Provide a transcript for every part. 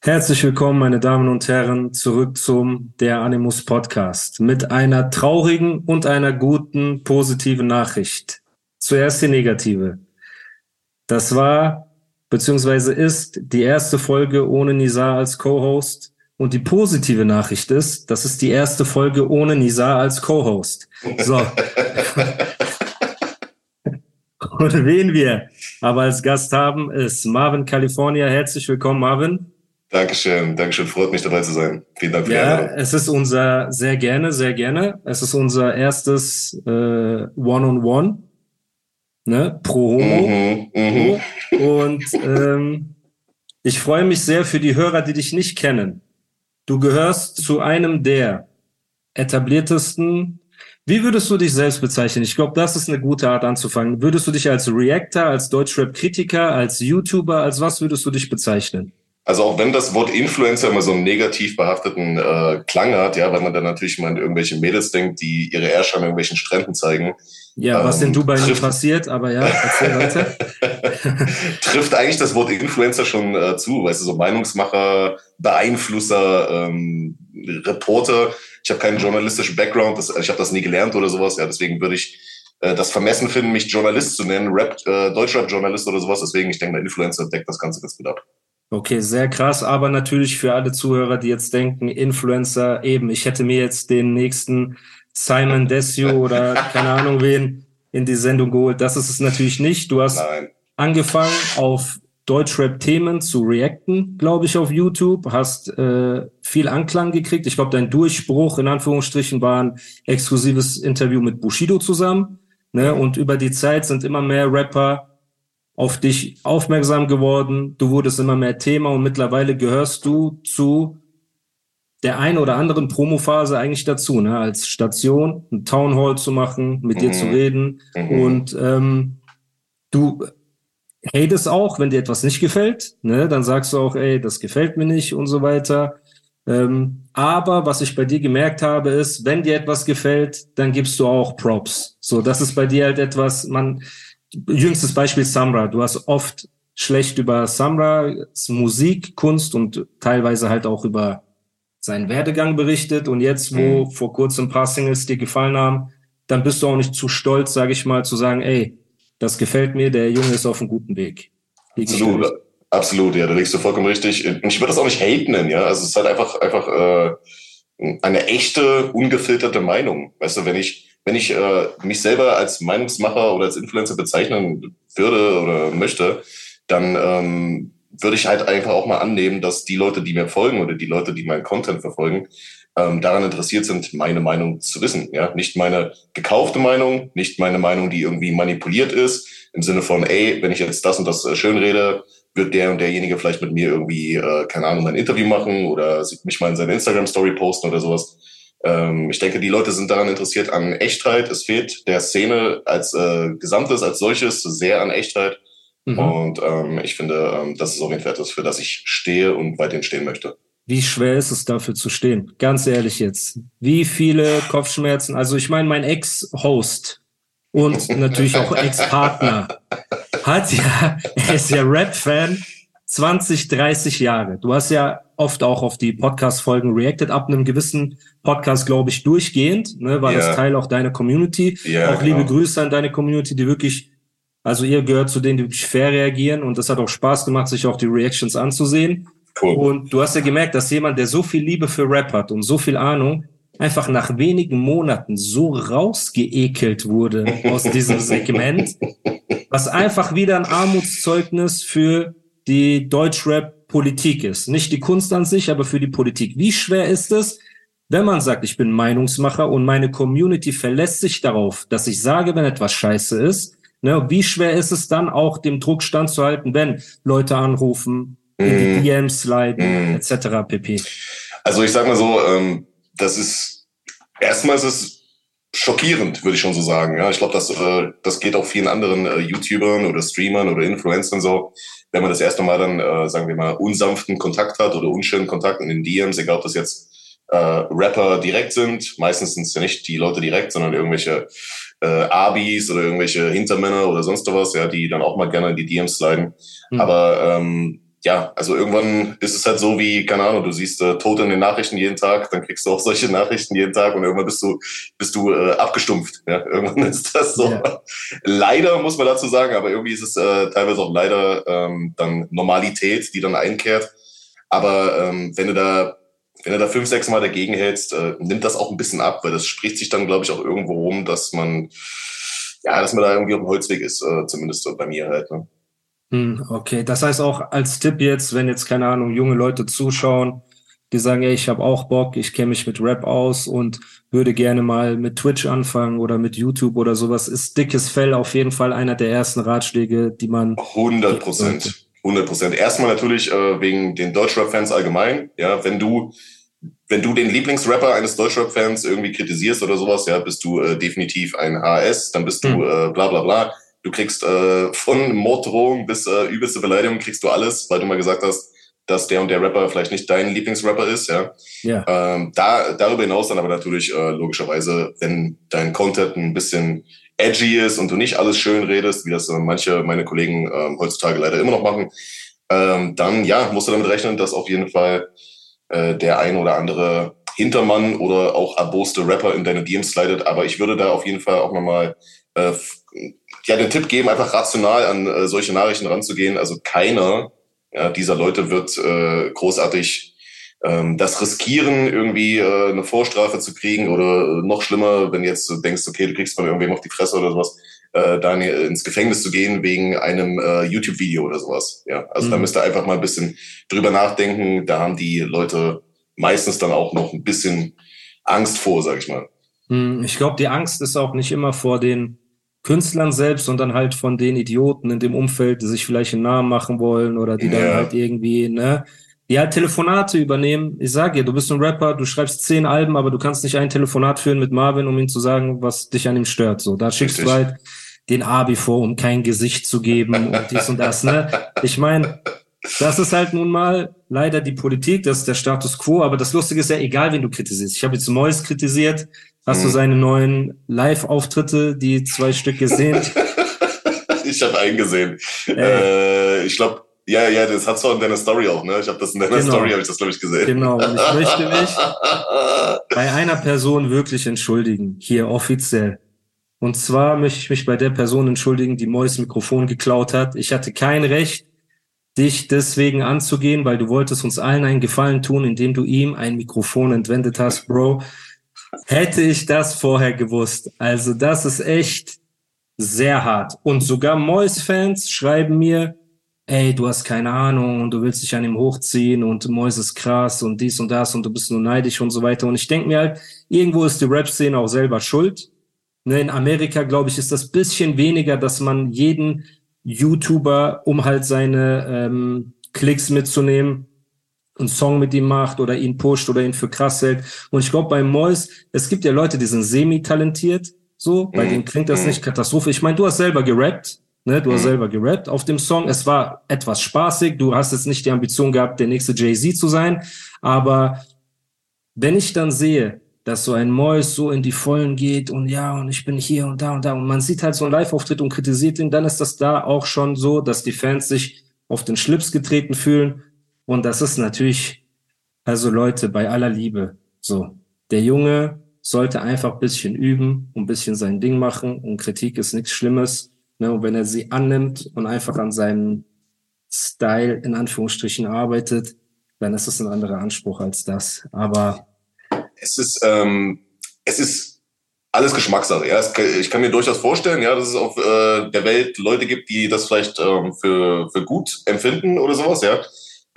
Herzlich willkommen, meine Damen und Herren, zurück zum Der Animus Podcast mit einer traurigen und einer guten positiven Nachricht. Zuerst die negative. Das war beziehungsweise ist die erste Folge ohne Nizar als Co-Host. Und die positive Nachricht ist, das ist die erste Folge ohne Nizar als Co-Host. So. und wen wir aber als Gast haben, ist Marvin California. Herzlich willkommen, Marvin. Dankeschön, Dankeschön. Freut mich dabei zu sein. Vielen Dank für ja, die Einladung. Es ist unser, sehr gerne, sehr gerne. Es ist unser erstes äh, One-on-One, -on -One, ne, pro Homo. Mhm, mh. Und ähm, ich freue mich sehr für die Hörer, die dich nicht kennen. Du gehörst zu einem der etabliertesten. Wie würdest du dich selbst bezeichnen? Ich glaube, das ist eine gute Art anzufangen. Würdest du dich als Reactor, als Deutschrap-Kritiker, als YouTuber, als was würdest du dich bezeichnen? Also auch wenn das Wort Influencer immer so einen negativ behafteten äh, Klang hat, ja, weil man dann natürlich mal an irgendwelche Mädels denkt, die ihre Ärsche an irgendwelchen Stränden zeigen. Ja, ähm, was in Dubai trifft, nicht passiert, aber ja, erzähl weiter. trifft eigentlich das Wort Influencer schon äh, zu, weißt du, so Meinungsmacher, Beeinflusser, ähm, Reporter. Ich habe keinen journalistischen Background, das, ich habe das nie gelernt oder sowas, ja, deswegen würde ich äh, das vermessen finden, mich Journalist zu nennen, Rap, äh, Deutschrap-Journalist oder sowas, deswegen, ich denke, der Influencer deckt das Ganze ganz gut ab. Okay, sehr krass, aber natürlich für alle Zuhörer, die jetzt denken, Influencer, eben, ich hätte mir jetzt den nächsten Simon Desio oder keine Ahnung wen in die Sendung geholt. Das ist es natürlich nicht. Du hast Nein. angefangen auf Deutschrap-Themen zu reacten, glaube ich, auf YouTube, hast äh, viel Anklang gekriegt. Ich glaube, dein Durchbruch in Anführungsstrichen war ein exklusives Interview mit Bushido zusammen. Ne? Und über die Zeit sind immer mehr Rapper auf dich aufmerksam geworden, du wurdest immer mehr Thema und mittlerweile gehörst du zu der einen oder anderen Promophase eigentlich dazu, ne? als Station, ein Town Hall zu machen, mit mhm. dir zu mhm. reden mhm. und ähm, du hatest auch, wenn dir etwas nicht gefällt, ne? dann sagst du auch, ey, das gefällt mir nicht und so weiter. Ähm, aber was ich bei dir gemerkt habe, ist, wenn dir etwas gefällt, dann gibst du auch Props. So, das ist bei dir halt etwas, man, jüngstes Beispiel Samra. Du hast oft schlecht über Samras Musik, Kunst und teilweise halt auch über seinen Werdegang berichtet. Und jetzt, wo mhm. vor kurzem ein paar Singles dir gefallen haben, dann bist du auch nicht zu stolz, sage ich mal, zu sagen, ey, das gefällt mir, der Junge ist auf einem guten Weg. Absolut, absolut, ja, da liegst du vollkommen richtig. Und ich würde das auch nicht hate nennen, ja. Also es ist halt einfach, einfach äh, eine echte, ungefilterte Meinung. Weißt du, wenn ich wenn ich äh, mich selber als Meinungsmacher oder als Influencer bezeichnen würde oder möchte, dann ähm, würde ich halt einfach auch mal annehmen, dass die Leute, die mir folgen oder die Leute, die meinen Content verfolgen, ähm, daran interessiert sind, meine Meinung zu wissen. Ja, nicht meine gekaufte Meinung, nicht meine Meinung, die irgendwie manipuliert ist, im Sinne von, ey, wenn ich jetzt das und das äh, schön rede, wird der und derjenige vielleicht mit mir irgendwie, äh, keine Ahnung, ein Interview machen oder mich mal in seine Instagram-Story posten oder sowas. Ähm, ich denke, die Leute sind daran interessiert an Echtheit. Es fehlt der Szene als äh, Gesamtes, als solches sehr an Echtheit. Mhm. Und ähm, ich finde, ähm, das ist auch ein etwas, für das ich stehe und weiterhin stehen möchte. Wie schwer ist es dafür zu stehen? Ganz ehrlich jetzt. Wie viele Kopfschmerzen? Also ich meine, mein Ex-Host und natürlich auch Ex-Partner hat ja, er ist ja Rap-Fan 20, 30 Jahre. Du hast ja oft auch auf die Podcast-Folgen reacted, ab einem gewissen Podcast, glaube ich, durchgehend, ne, war ja. das Teil auch deiner Community. Ja, auch genau. liebe Grüße an deine Community, die wirklich, also ihr gehört zu denen, die wirklich fair reagieren und das hat auch Spaß gemacht, sich auch die Reactions anzusehen. Cool. Und du hast ja gemerkt, dass jemand, der so viel Liebe für Rap hat und so viel Ahnung, einfach nach wenigen Monaten so rausgeekelt wurde aus diesem Segment, was einfach wieder ein Armutszeugnis für die Deutschrap Politik ist. Nicht die Kunst an sich, aber für die Politik. Wie schwer ist es, wenn man sagt, ich bin Meinungsmacher und meine Community verlässt sich darauf, dass ich sage, wenn etwas scheiße ist, Ne? Wie schwer ist es dann auch, dem Druck standzuhalten, wenn Leute anrufen, in die mhm. DMs sliden, mm. etc. pp. Also ich sag mal so, ähm, das ist erstmal ist es schockierend, würde ich schon so sagen. Ja, ich glaube, das, äh, das geht auch vielen anderen äh, YouTubern oder Streamern oder Influencern so. Wenn man das erste Mal dann, äh, sagen wir mal, unsanften Kontakt hat oder unschönen Kontakt in den DMs, egal ob das jetzt äh, Rapper direkt sind. Meistens sind es ja nicht die Leute direkt, sondern irgendwelche äh, Abis oder irgendwelche Hintermänner oder sonst was, ja, die dann auch mal gerne in die DMs sliden. Mhm. Aber ähm, ja, also irgendwann ist es halt so wie, keine Ahnung, du siehst äh, Tote in den Nachrichten jeden Tag, dann kriegst du auch solche Nachrichten jeden Tag und irgendwann bist du, bist du äh, abgestumpft. Ja? Irgendwann ist das so. Ja. Leider muss man dazu sagen, aber irgendwie ist es äh, teilweise auch leider ähm, dann Normalität, die dann einkehrt. Aber ähm, wenn du da wenn du da fünf, sechs Mal dagegen hältst, äh, nimmt das auch ein bisschen ab, weil das spricht sich dann, glaube ich, auch irgendwo rum, dass man, ja, dass man da irgendwie auf dem Holzweg ist, äh, zumindest so bei mir halt. Ne? Hm, okay, das heißt auch als Tipp jetzt, wenn jetzt, keine Ahnung, junge Leute zuschauen, die sagen, ey, ich habe auch Bock, ich kenne mich mit Rap aus und würde gerne mal mit Twitch anfangen oder mit YouTube oder sowas, ist dickes Fell auf jeden Fall einer der ersten Ratschläge, die man. 100 Prozent. 100 Prozent. Erstmal natürlich äh, wegen den Deutschrap-Fans allgemein. Ja, wenn du wenn du den Lieblingsrapper eines Deutschrap-Fans irgendwie kritisierst oder sowas, ja, bist du äh, definitiv ein HS, dann bist du mhm. äh, bla bla bla. Du kriegst äh, von Morddrohung bis äh, übelste Beleidigung, kriegst du alles, weil du mal gesagt hast, dass der und der Rapper vielleicht nicht dein Lieblingsrapper ist, ja. ja. Ähm, da, darüber hinaus dann aber natürlich äh, logischerweise, wenn dein Content ein bisschen edgy ist und du nicht alles schön redest, wie das äh, manche meine Kollegen äh, heutzutage leider immer noch machen, ähm, dann ja, musst du damit rechnen, dass auf jeden Fall äh, der ein oder andere Hintermann oder auch erboste Rapper in deine DMs slidet. Aber ich würde da auf jeden Fall auch nochmal äh, ja, den Tipp geben, einfach rational an äh, solche Nachrichten ranzugehen. Also keiner ja, dieser Leute wird äh, großartig ähm, das riskieren, irgendwie äh, eine Vorstrafe zu kriegen oder noch schlimmer, wenn jetzt du denkst, okay, du kriegst von irgendwem auf die Fresse oder sowas, äh, dann ins Gefängnis zu gehen wegen einem äh, YouTube-Video oder sowas. Ja, also mhm. da müsst ihr einfach mal ein bisschen drüber nachdenken. Da haben die Leute meistens dann auch noch ein bisschen Angst vor, sag ich mal. Mhm. Ich glaube, die Angst ist auch nicht immer vor den Künstlern selbst, sondern halt von den Idioten in dem Umfeld, die sich vielleicht einen Namen machen wollen oder die ja. dann halt irgendwie, ne, die halt Telefonate übernehmen. Ich sag dir, du bist ein Rapper, du schreibst zehn Alben, aber du kannst nicht ein Telefonat führen mit Marvin, um ihm zu sagen, was dich an ihm stört. So, da schickst Richtig. du halt den Abi vor, um kein Gesicht zu geben und dies und das, ne? Ich meine, das ist halt nun mal leider die Politik, das ist der Status quo, aber das Lustige ist ja, egal wen du kritisierst. Ich habe jetzt Mois kritisiert, hast mhm. du seine neuen Live-Auftritte, die zwei Stück gesehen? ich habe einen gesehen. Äh, ich glaube, ja, ja, das hast du in deiner Story auch, ne? Ich habe das in deiner genau. Story, habe ich das, glaube ich, gesehen. Genau, und ich möchte mich bei einer Person wirklich entschuldigen, hier offiziell. Und zwar möchte ich mich bei der Person entschuldigen, die Mois Mikrofon geklaut hat. Ich hatte kein Recht, dich deswegen anzugehen, weil du wolltest uns allen einen Gefallen tun, indem du ihm ein Mikrofon entwendet hast, Bro. Hätte ich das vorher gewusst. Also das ist echt sehr hart. Und sogar Mois-Fans schreiben mir, ey, du hast keine Ahnung und du willst dich an ihm hochziehen und Mois ist krass und dies und das und du bist nur neidisch und so weiter. Und ich denke mir halt, irgendwo ist die Rap-Szene auch selber schuld. Ne, in Amerika, glaube ich, ist das bisschen weniger, dass man jeden YouTuber, um halt seine ähm, Klicks mitzunehmen, einen Song mit ihm macht oder ihn pusht oder ihn für krass hält. Und ich glaube, bei Mois, es gibt ja Leute, die sind semi-talentiert, so, bei mhm. denen klingt das mhm. nicht katastrophisch. Ich meine, du hast selber gerappt, Ne, du hast mhm. selber gerappt auf dem Song. Es war etwas spaßig. Du hast jetzt nicht die Ambition gehabt, der nächste Jay-Z zu sein. Aber wenn ich dann sehe, dass so ein Mois so in die Vollen geht und ja, und ich bin hier und da und da und man sieht halt so einen Live-Auftritt und kritisiert ihn, dann ist das da auch schon so, dass die Fans sich auf den Schlips getreten fühlen. Und das ist natürlich, also Leute, bei aller Liebe, so. Der Junge sollte einfach ein bisschen üben, ein bisschen sein Ding machen und Kritik ist nichts Schlimmes. Ne, und wenn er sie annimmt und einfach an seinem Style in Anführungsstrichen arbeitet, dann ist es ein anderer Anspruch als das. Aber es ist, ähm, es ist alles Geschmackssache. Ja, ich kann mir durchaus vorstellen, ja, dass es auf äh, der Welt Leute gibt, die das vielleicht ähm, für, für gut empfinden oder sowas, ja.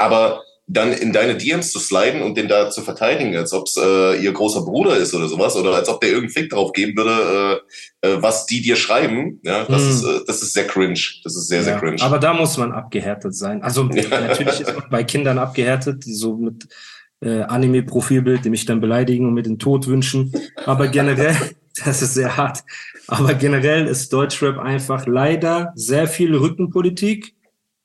Aber dann in deine DMs zu sliden und den da zu verteidigen, als ob es äh, ihr großer Bruder ist oder sowas, oder als ob der irgendeinen Fick drauf geben würde, äh, äh, was die dir schreiben, ja, das, hm. ist, äh, das ist sehr cringe. Das ist sehr, ja, sehr cringe. Aber da muss man abgehärtet sein. Also natürlich ist man bei Kindern abgehärtet, die so mit äh, Anime-Profilbild, die mich dann beleidigen und mir den Tod wünschen. Aber generell, das ist sehr hart. Aber generell ist Deutschrap einfach leider sehr viel Rückenpolitik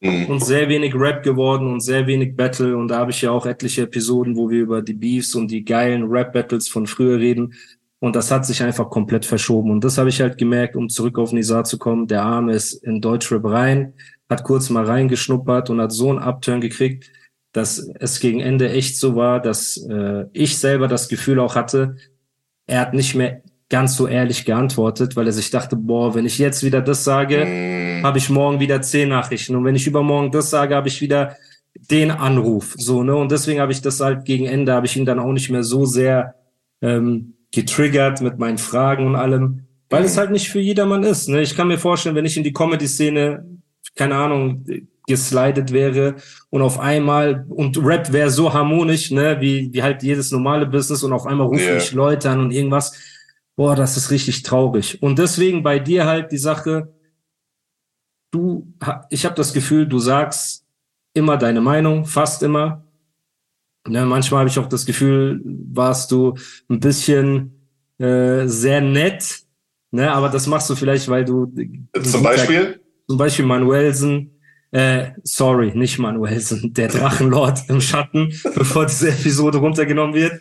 mhm. und sehr wenig Rap geworden und sehr wenig Battle. Und da habe ich ja auch etliche Episoden, wo wir über die Beefs und die geilen Rap-Battles von früher reden. Und das hat sich einfach komplett verschoben. Und das habe ich halt gemerkt, um zurück auf Nizar zu kommen. Der Arme ist in Deutschrap rein, hat kurz mal reingeschnuppert und hat so einen Upturn gekriegt, dass es gegen Ende echt so war, dass äh, ich selber das Gefühl auch hatte, er hat nicht mehr ganz so ehrlich geantwortet, weil er sich dachte, boah, wenn ich jetzt wieder das sage, mm. habe ich morgen wieder zehn Nachrichten und wenn ich übermorgen das sage, habe ich wieder den Anruf, so ne und deswegen habe ich das halt gegen Ende habe ich ihn dann auch nicht mehr so sehr ähm, getriggert mit meinen Fragen und allem, weil mm. es halt nicht für jedermann ist. Ne? Ich kann mir vorstellen, wenn ich in die Comedy-Szene, keine Ahnung, geslidet wäre und auf einmal und Rap wäre so harmonisch, ne, wie, wie halt jedes normale Business und auf einmal rufen yeah. ich Leute an und irgendwas boah, das ist richtig traurig. Und deswegen bei dir halt die Sache, du, ich habe das Gefühl, du sagst immer deine Meinung, fast immer. Ne, manchmal habe ich auch das Gefühl, warst du ein bisschen äh, sehr nett, ne, aber das machst du vielleicht, weil du zum Beispiel zum Beispiel Manuelsen, äh, sorry, nicht Manuelsen, der Drachenlord im Schatten, bevor diese Episode runtergenommen wird.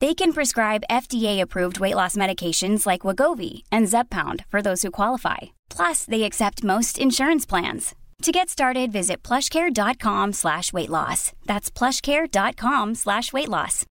They can prescribe FDA-approved weight loss medications like Wagovi and Zeppound for those who qualify. Plus, they accept most insurance plans. To get started, visit plushcare.com slash weight loss. That's plushcare.com slash weight loss.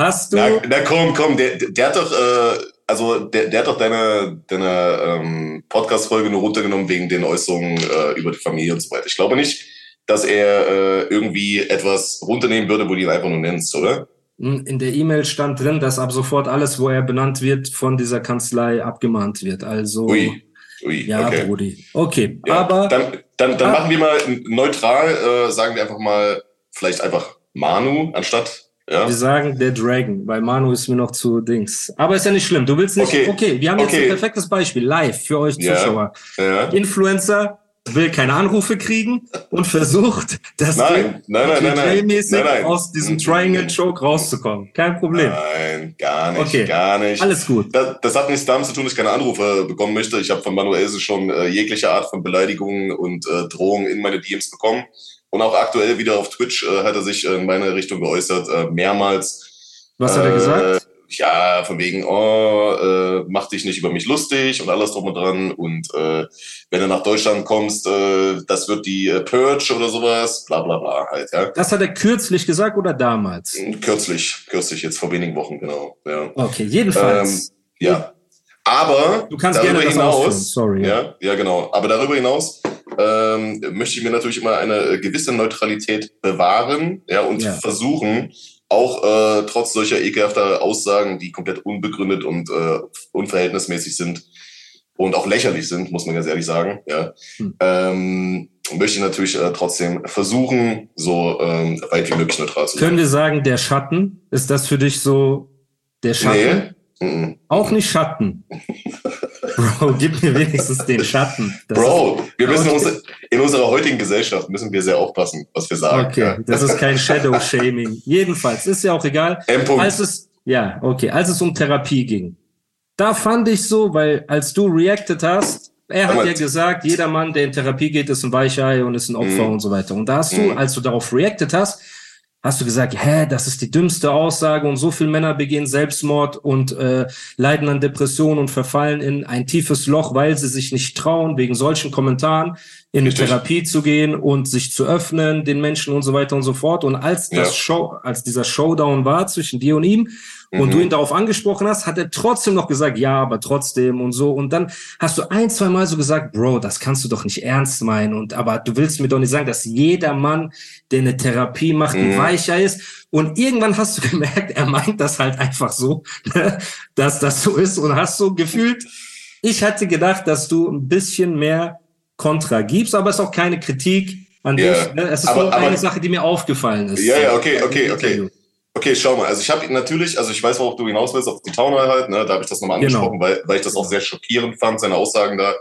Hast du... Na, na komm, komm, der, der hat doch, äh, also der, der hat doch deine, deine ähm, Podcast-Folge nur runtergenommen wegen den Äußerungen äh, über die Familie und so weiter. Ich glaube nicht, dass er äh, irgendwie etwas runternehmen würde, wo du ihn einfach nur nennst, oder? Hm, in der E-Mail stand drin, dass ab sofort alles, wo er benannt wird, von dieser Kanzlei abgemahnt wird. Also. Ui. Ui, ja, okay. Brudi. Okay, ja, aber. Dann, dann, dann ah, machen wir mal neutral, äh, sagen wir einfach mal, vielleicht einfach Manu anstatt. Ja. Wir sagen der Dragon, weil Manu ist mir noch zu Dings. Aber ist ja nicht schlimm. Du willst nicht. Okay, okay wir haben jetzt okay. ein perfektes Beispiel live für euch Zuschauer. Ja. Ja. Influencer will keine Anrufe kriegen und versucht, das nein, nein, nein, nein, nein, aus diesem. Triangle Choke rauszukommen. Kein Problem. Nein, gar nicht, okay. gar nicht. Alles gut. Das, das hat nichts damit zu tun, dass ich keine Anrufe bekommen möchte. Ich habe von Manuelse schon äh, jegliche Art von Beleidigungen und äh, Drohungen in meine DMs bekommen. Und auch aktuell wieder auf Twitch äh, hat er sich in meine Richtung geäußert, äh, mehrmals. Was hat er gesagt? Äh, ja, von wegen, oh, äh, mach dich nicht über mich lustig und alles drum und dran. Und äh, wenn du nach Deutschland kommst, äh, das wird die äh, Purge oder sowas, bla bla bla halt, ja. Das hat er kürzlich gesagt oder damals? Hm, kürzlich, kürzlich, jetzt vor wenigen Wochen, genau. Ja. Okay, jedenfalls. Ähm, ja. Aber du kannst darüber gerne hinaus, sorry. Ja, ja, genau. Aber darüber hinaus ähm, möchte ich mir natürlich immer eine gewisse Neutralität bewahren, ja, und ja. versuchen, auch äh, trotz solcher ekelhafter Aussagen, die komplett unbegründet und äh, unverhältnismäßig sind und auch lächerlich sind, muss man ganz ehrlich sagen, ja, hm. ähm, möchte ich natürlich äh, trotzdem versuchen, so ähm, weit wie möglich neutral zu sein. Können wir sagen, der Schatten, ist das für dich so der Schatten? Nee. Auch nicht Schatten. Bro, gib mir wenigstens den Schatten. Das Bro, wir müssen okay. uns, in unserer heutigen Gesellschaft müssen wir sehr aufpassen, was wir sagen. Okay, das ist kein Shadow-Shaming. Jedenfalls, ist ja auch egal. M. Als es, ja, okay, als es um Therapie ging, da fand ich so, weil als du reacted hast, er hat ja gesagt, jeder Mann, der in Therapie geht, ist ein Weichei und ist ein Opfer mhm. und so weiter. Und da hast du, mhm. als du darauf reacted hast, hast du gesagt, hä, das ist die dümmste Aussage und so viele Männer begehen Selbstmord und äh, leiden an Depressionen und verfallen in ein tiefes Loch, weil sie sich nicht trauen, wegen solchen Kommentaren in Richtig. Therapie zu gehen und sich zu öffnen, den Menschen und so weiter und so fort. Und als das ja. Show, als dieser Showdown war zwischen dir und ihm, und mhm. du ihn darauf angesprochen hast, hat er trotzdem noch gesagt, ja, aber trotzdem und so. Und dann hast du ein, zwei Mal so gesagt, Bro, das kannst du doch nicht ernst meinen. Und aber du willst mir doch nicht sagen, dass jeder Mann, der eine Therapie macht, ein mhm. Weicher ist. Und irgendwann hast du gemerkt, er meint das halt einfach so, ne, dass das so ist. Und hast so gefühlt, ich hatte gedacht, dass du ein bisschen mehr Kontra gibst, aber es ist auch keine Kritik an ja, dich. Ne? Es ist aber, nur eine Sache, die mir aufgefallen ist. Ja, ja, okay, okay, okay. Okay, schau mal. Also ich habe natürlich, also ich weiß, worauf du hinaus willst, auf die Townhall halt, ne? Da habe ich das nochmal genau. angesprochen, genau. weil, weil ich das auch sehr schockierend fand, seine Aussagen da.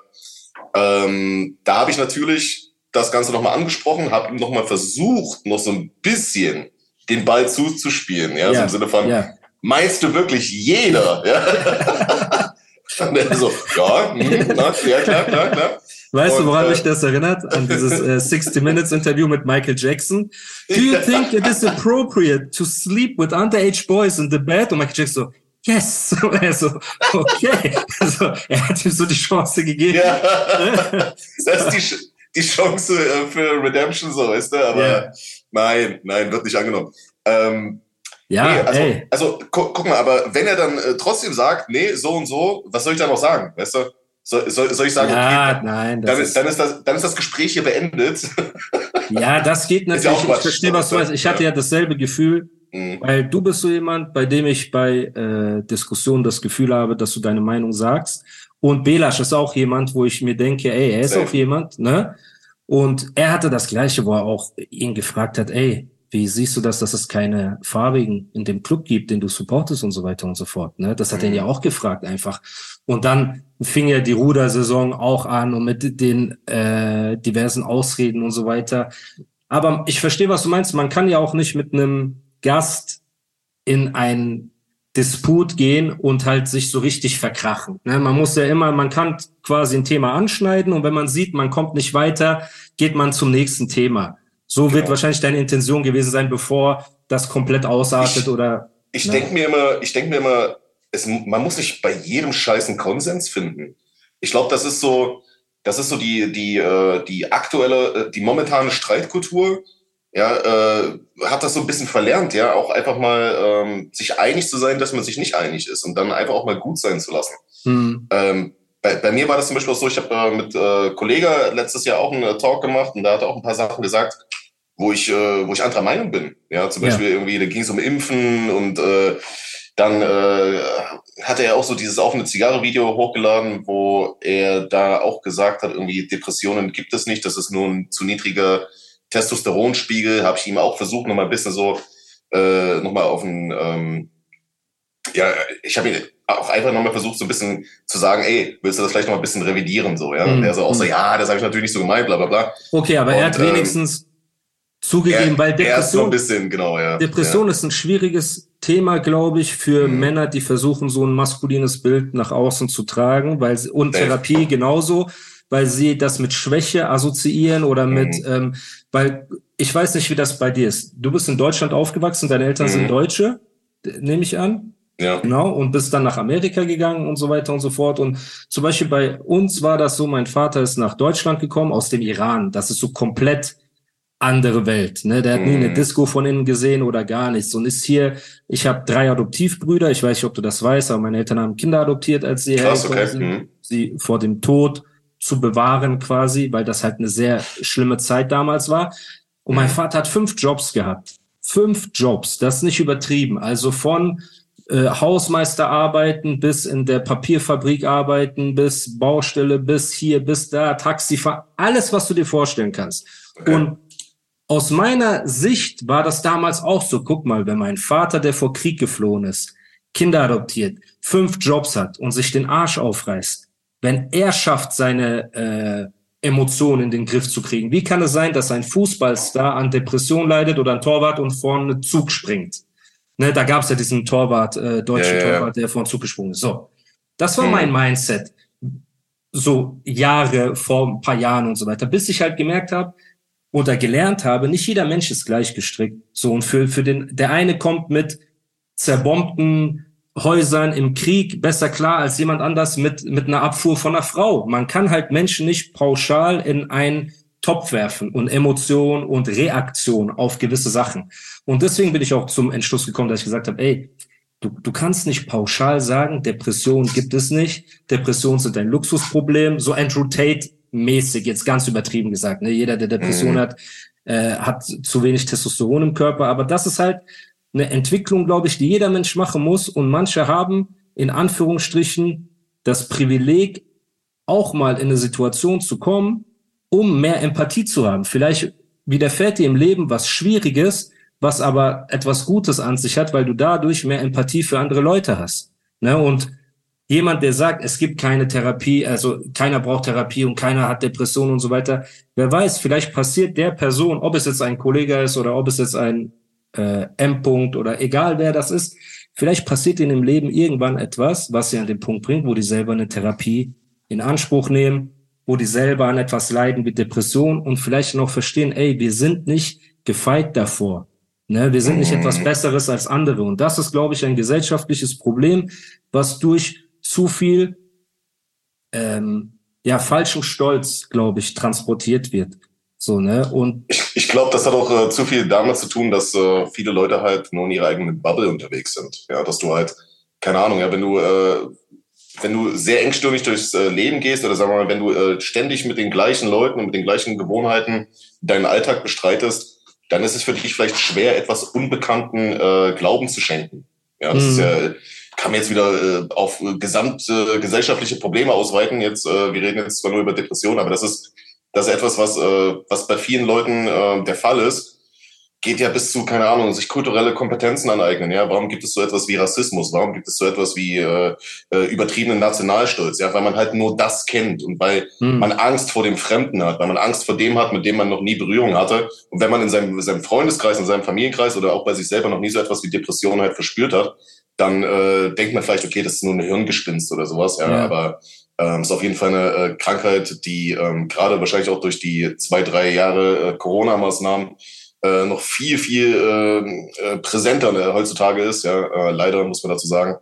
Ähm, da habe ich natürlich das Ganze nochmal angesprochen, habe ihm nochmal versucht, noch so ein bisschen den Ball zuzuspielen, ja, ja. So im Sinne von, ja. meinst du wirklich jeder? Ja. so, ja, mh, na, ja, klar, klar, klar. Weißt und, du, woran äh, mich das erinnert? An dieses äh, 60 Minutes Interview mit Michael Jackson. Do you think it is appropriate to sleep with underage boys in the bed? Und Michael Jackson so, yes. Also, okay. Also, er hat ihm so die Chance gegeben. Ja. Das ist die, die Chance äh, für Redemption, so, weißt du? Aber yeah. nein, nein, wird nicht angenommen. Ähm, ja, nee, also, ey. also guck, guck, mal, aber wenn er dann äh, trotzdem sagt, nee, so und so, was soll ich da noch sagen, weißt du? Soll, soll, soll ich sagen, ja, okay, nein, dann, ist, dann, ist das, dann ist das Gespräch hier beendet. Ja, das geht natürlich. Ja ich verstehe, was du meinst. Ich hatte ja dasselbe Gefühl, mhm. weil du bist so jemand, bei dem ich bei äh, Diskussionen das Gefühl habe, dass du deine Meinung sagst. Und Belasch ist auch jemand, wo ich mir denke, ey, er ist Safe. auch jemand, ne? Und er hatte das Gleiche, wo er auch ihn gefragt hat, ey, wie siehst du das, dass es keine Farbigen in dem Club gibt, den du supportest und so weiter und so fort? Ne? Das hat mhm. er ja auch gefragt einfach. Und dann fing ja die Rudersaison auch an und mit den äh, diversen Ausreden und so weiter. Aber ich verstehe, was du meinst. Man kann ja auch nicht mit einem Gast in ein Disput gehen und halt sich so richtig verkrachen. Ne? Man muss ja immer, man kann quasi ein Thema anschneiden und wenn man sieht, man kommt nicht weiter, geht man zum nächsten Thema. So genau. wird wahrscheinlich deine Intention gewesen sein, bevor das komplett ausartet ich, oder. Ich denke mir immer, ich denke mir immer, es, man muss nicht bei jedem Scheiß einen Konsens finden. Ich glaube, das ist so, das ist so die, die, äh, die aktuelle, äh, die momentane Streitkultur. Ja, äh, hat das so ein bisschen verlernt, ja, auch einfach mal ähm, sich einig zu sein, dass man sich nicht einig ist und dann einfach auch mal gut sein zu lassen. Hm. Ähm, bei, bei mir war das zum Beispiel auch so, ich habe äh, mit äh, Kollege letztes Jahr auch einen äh, Talk gemacht und da hat er auch ein paar Sachen gesagt, wo ich, äh, wo ich anderer Meinung bin. Ja, zum Beispiel ja. irgendwie, da ging es um Impfen und äh, dann äh, hat er auch so dieses offene Zigarre-Video hochgeladen, wo er da auch gesagt hat, irgendwie Depressionen gibt es nicht, das ist nur ein zu niedriger Testosteronspiegel. Habe ich ihm auch versucht, nochmal ein bisschen so äh, nochmal auf ein, ähm, ja, ich habe ihn auch einfach nochmal versucht, so ein bisschen zu sagen, ey, willst du das vielleicht noch mal ein bisschen revidieren, so, ja? Mhm. Und er so auch so, ja, das habe ich natürlich nicht so gemeint, bla, bla, bla. Okay, aber Und, er hat wenigstens ähm, zugegeben, er, weil Depression, ein bisschen, genau, ja. Depression ja. ist ein schwieriges Thema, glaube ich, für mhm. Männer, die versuchen, so ein maskulines Bild nach außen zu tragen, weil sie, und Therapie genauso, weil sie das mit Schwäche assoziieren oder mhm. mit, ähm, weil ich weiß nicht, wie das bei dir ist. Du bist in Deutschland aufgewachsen, deine Eltern mhm. sind Deutsche, nehme ich an. Ja. Genau, und bist dann nach Amerika gegangen und so weiter und so fort. Und zum Beispiel bei uns war das so, mein Vater ist nach Deutschland gekommen aus dem Iran. Das ist so komplett andere Welt. Ne? Der hat nie eine mhm. Disco von innen gesehen oder gar nichts und ist hier. Ich habe drei Adoptivbrüder. Ich weiß nicht, ob du das weißt, aber meine Eltern haben Kinder adoptiert, als sie Krass, okay. sind, mhm. sie vor dem Tod zu bewahren quasi, weil das halt eine sehr schlimme Zeit damals war. Und mein mhm. Vater hat fünf Jobs gehabt. Fünf Jobs, das ist nicht übertrieben. Also von äh, Hausmeister arbeiten bis in der Papierfabrik arbeiten, bis Baustelle, bis hier, bis da, Taxifahren, alles, was du dir vorstellen kannst. Okay. Und aus meiner Sicht war das damals auch so. Guck mal, wenn mein Vater, der vor Krieg geflohen ist, Kinder adoptiert, fünf Jobs hat und sich den Arsch aufreißt, wenn er schafft, seine äh, Emotionen in den Griff zu kriegen, wie kann es sein, dass ein Fußballstar an Depression leidet oder ein Torwart und vorne Zug springt? Ne, da gab es ja diesen Torwart, äh, deutschen ja, ja, Torwart, der vor den Zug gesprungen ist. So, das war hm. mein Mindset. So Jahre vor ein paar Jahren und so weiter, bis ich halt gemerkt habe oder gelernt habe, nicht jeder Mensch ist gleich gestrickt. So und für für den der eine kommt mit zerbombten Häusern im Krieg besser klar als jemand anders mit mit einer Abfuhr von einer Frau. Man kann halt Menschen nicht pauschal in einen Topf werfen und Emotion und Reaktion auf gewisse Sachen. Und deswegen bin ich auch zum Entschluss gekommen, dass ich gesagt habe, ey, du, du kannst nicht pauschal sagen, Depression gibt es nicht, Depressionen sind ein Luxusproblem, so Andrew Tate mäßig, jetzt ganz übertrieben gesagt. Ne? Jeder, der Depression mhm. hat, äh, hat zu wenig Testosteron im Körper, aber das ist halt eine Entwicklung, glaube ich, die jeder Mensch machen muss. Und manche haben in Anführungsstrichen das Privileg, auch mal in eine Situation zu kommen, um mehr Empathie zu haben. Vielleicht widerfährt dir im Leben was Schwieriges, was aber etwas Gutes an sich hat, weil du dadurch mehr Empathie für andere Leute hast. Ne? Und jemand, der sagt, es gibt keine Therapie, also keiner braucht Therapie und keiner hat Depressionen und so weiter, wer weiß, vielleicht passiert der Person, ob es jetzt ein Kollege ist oder ob es jetzt ein äh, M-Punkt oder egal wer das ist, vielleicht passiert ihnen im Leben irgendwann etwas, was sie an den Punkt bringt, wo die selber eine Therapie in Anspruch nehmen, wo die selber an etwas leiden wie Depression und vielleicht noch verstehen, ey, wir sind nicht gefeit davor. Ne, wir sind nicht etwas mhm. Besseres als andere. Und das ist, glaube ich, ein gesellschaftliches Problem, was durch zu viel ähm, ja, falschen Stolz, glaube ich, transportiert wird. So, ne? Und ich, ich glaube, das hat auch äh, zu viel damit zu tun, dass äh, viele Leute halt nur in ihrer eigenen Bubble unterwegs sind. Ja, dass du halt, keine Ahnung, ja, wenn du, äh, wenn du sehr engstirnig durchs äh, Leben gehst oder sagen wir mal, wenn du äh, ständig mit den gleichen Leuten und mit den gleichen Gewohnheiten deinen Alltag bestreitest, dann ist es für dich vielleicht schwer, etwas unbekannten äh, Glauben zu schenken. Ja, das mhm. ist ja, kann man jetzt wieder äh, auf gesamtgesellschaftliche äh, Probleme ausweiten. Jetzt, äh, wir reden jetzt zwar nur über Depressionen, aber das ist das ist etwas, was, äh, was bei vielen Leuten äh, der Fall ist. Geht ja bis zu, keine Ahnung, sich kulturelle Kompetenzen aneignen. Ja, warum gibt es so etwas wie Rassismus? Warum gibt es so etwas wie äh, äh, übertriebenen Nationalstolz? Ja, weil man halt nur das kennt und weil hm. man Angst vor dem Fremden hat, weil man Angst vor dem hat, mit dem man noch nie Berührung hatte. Und wenn man in seinem, in seinem Freundeskreis, in seinem Familienkreis oder auch bei sich selber noch nie so etwas wie Depression halt verspürt hat, dann äh, denkt man vielleicht, okay, das ist nur eine Hirngespinst oder sowas. Ja, ja. aber ähm, ist auf jeden Fall eine äh, Krankheit, die ähm, gerade wahrscheinlich auch durch die zwei, drei Jahre äh, Corona-Maßnahmen äh, noch viel, viel ähm, äh, präsenter äh, heutzutage ist. Ja, äh, leider muss man dazu sagen.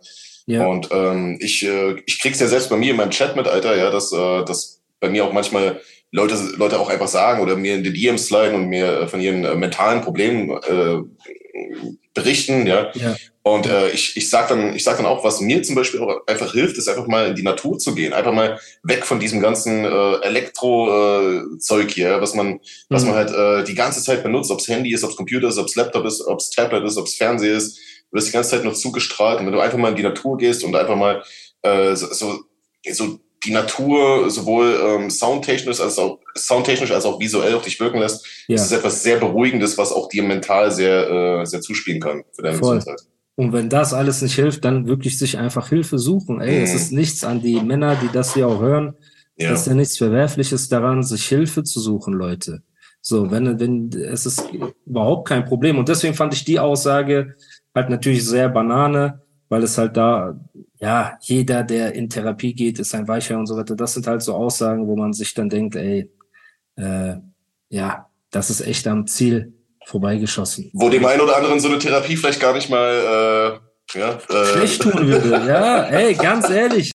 Ja. Und ähm, ich, äh, ich krieg's ja selbst bei mir in meinem Chat mit, Alter, ja, dass, äh, dass bei mir auch manchmal Leute, Leute auch einfach sagen oder mir in die DMs sliden und mir äh, von ihren äh, mentalen Problemen äh, berichten, ja. ja. Und äh, ich, ich sag dann, ich sag dann auch, was mir zum Beispiel auch einfach hilft, ist einfach mal in die Natur zu gehen, einfach mal weg von diesem ganzen äh, Elektro-Zeug äh, hier, was man, mhm. was man halt äh, die ganze Zeit benutzt, ob's Handy ist, ob's Computer ist, ob's Laptop ist, ob's Tablet ist, ob's Fernseher ist, du wirst die ganze Zeit nur zugestrahlt. Und wenn du einfach mal in die Natur gehst und einfach mal äh, so, so die Natur sowohl ähm, soundtechnisch als auch soundtechnisch als auch visuell auf dich wirken lässt, ja. ist etwas sehr Beruhigendes, was auch dir mental sehr, äh, sehr zuspielen kann für deine Voll. Gesundheit. Und wenn das alles nicht hilft, dann wirklich sich einfach Hilfe suchen. Ey, mhm. es ist nichts an die Männer, die das hier auch hören. Ja. Es ist ja nichts Verwerfliches daran, sich Hilfe zu suchen, Leute. So, wenn, wenn, es ist überhaupt kein Problem. Und deswegen fand ich die Aussage halt natürlich sehr banane, weil es halt da, ja, jeder, der in Therapie geht, ist ein Weicher und so weiter. Das sind halt so Aussagen, wo man sich dann denkt, ey, äh, ja, das ist echt am Ziel vorbeigeschossen. Wo dem einen oder anderen so eine Therapie vielleicht gar nicht mal äh, ja, äh. schlecht tun würde. Ja, ey, ganz ehrlich.